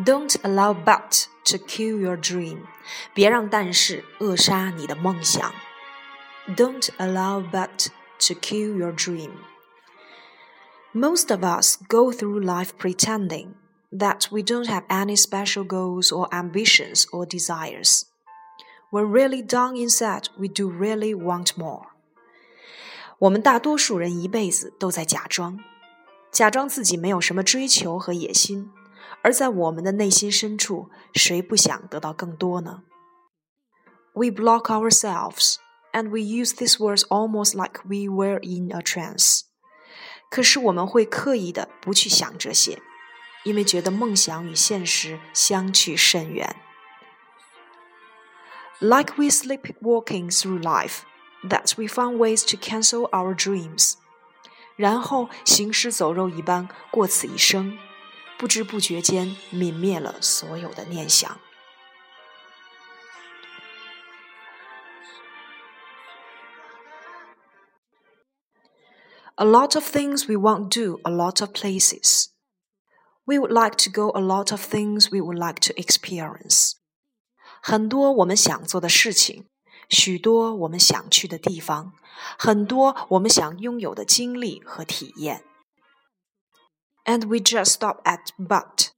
Don't allow but to kill your dream. 别让但是扼杀你的梦想。Don't allow but to kill your dream. Most of us go through life pretending that we don't have any special goals or ambitions or desires. When really down inside, we do really want more. 我们大多数人一辈子都在假装，假装自己没有什么追求和野心， 而在我们的内心深处，谁不想得到更多呢？We block ourselves, and we use these words almost like we were in a trance. 可是我们会刻意的不去想这些，因为觉得梦想与现实相去甚远。Like we sleepwalking through life, that we found ways to cancel our dreams. 然后行尸走肉一般过此一生， 不知不觉间泯灭了所有的念想。A lot of things we won't do, a lot of places. We would like to go a lot of things we would like to experience. 很多我们想做的事情，许多我们想去的地方，很多我们想拥有的经历和体验。 And we just stop at but.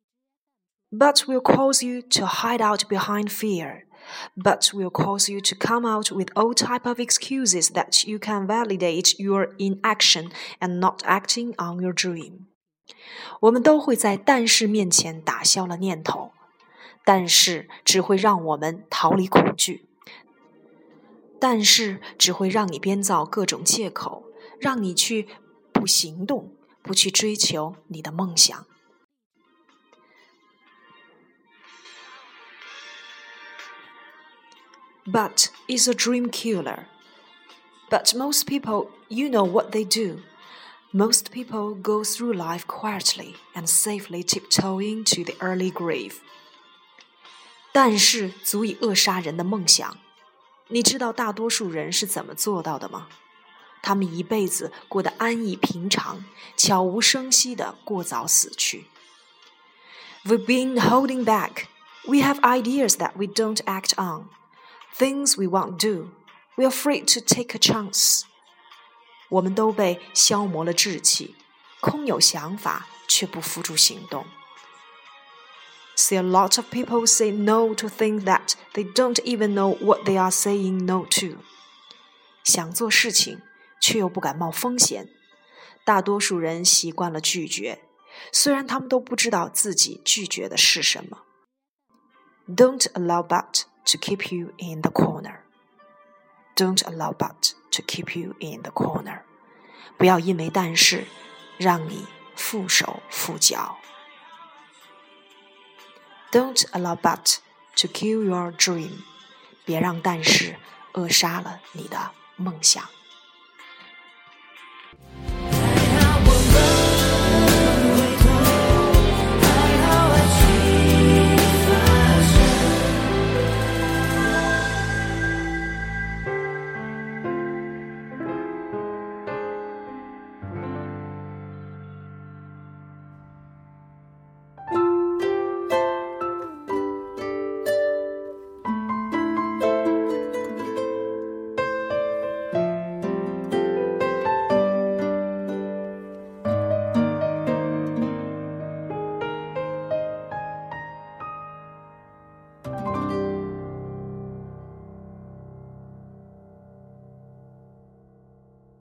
But will cause you to hide out behind fear but will cause you to come out with all type of excuses that you can validate your inaction and not acting on your dream. 我们都会在但是面前打消了念头，但是只会让我们逃离恐惧，但是只会让你编造各种借口，让你去不行动， 不去追求你的梦想。but is a dream killer. But most people, you know what they do. Most people go through life quietly and safely tiptoeing to the early grave. 但是足以扼杀人的梦想。你知道大多数人是怎么做到的吗？ 他们一辈子过得安逸平常，悄无声息地过早死去。We've been holding back. We have ideas that we don't act on things we won't do. We're afraid to take a chance. 我们都被消磨了志气，空有想法却不付诸行动。See, a lot of people say no to things that they don't even know what they are saying no to. 想做事情， 却又不敢冒风险。大多数人习惯了拒绝，虽然他们都不知道自己拒绝的是什么。Don't allow but to keep you in the corner. Don't allow but to keep you in the corner. 不要因为但是让你缚手缚脚。Don't allow but to kill your dream. 别让但是扼杀了你的梦想。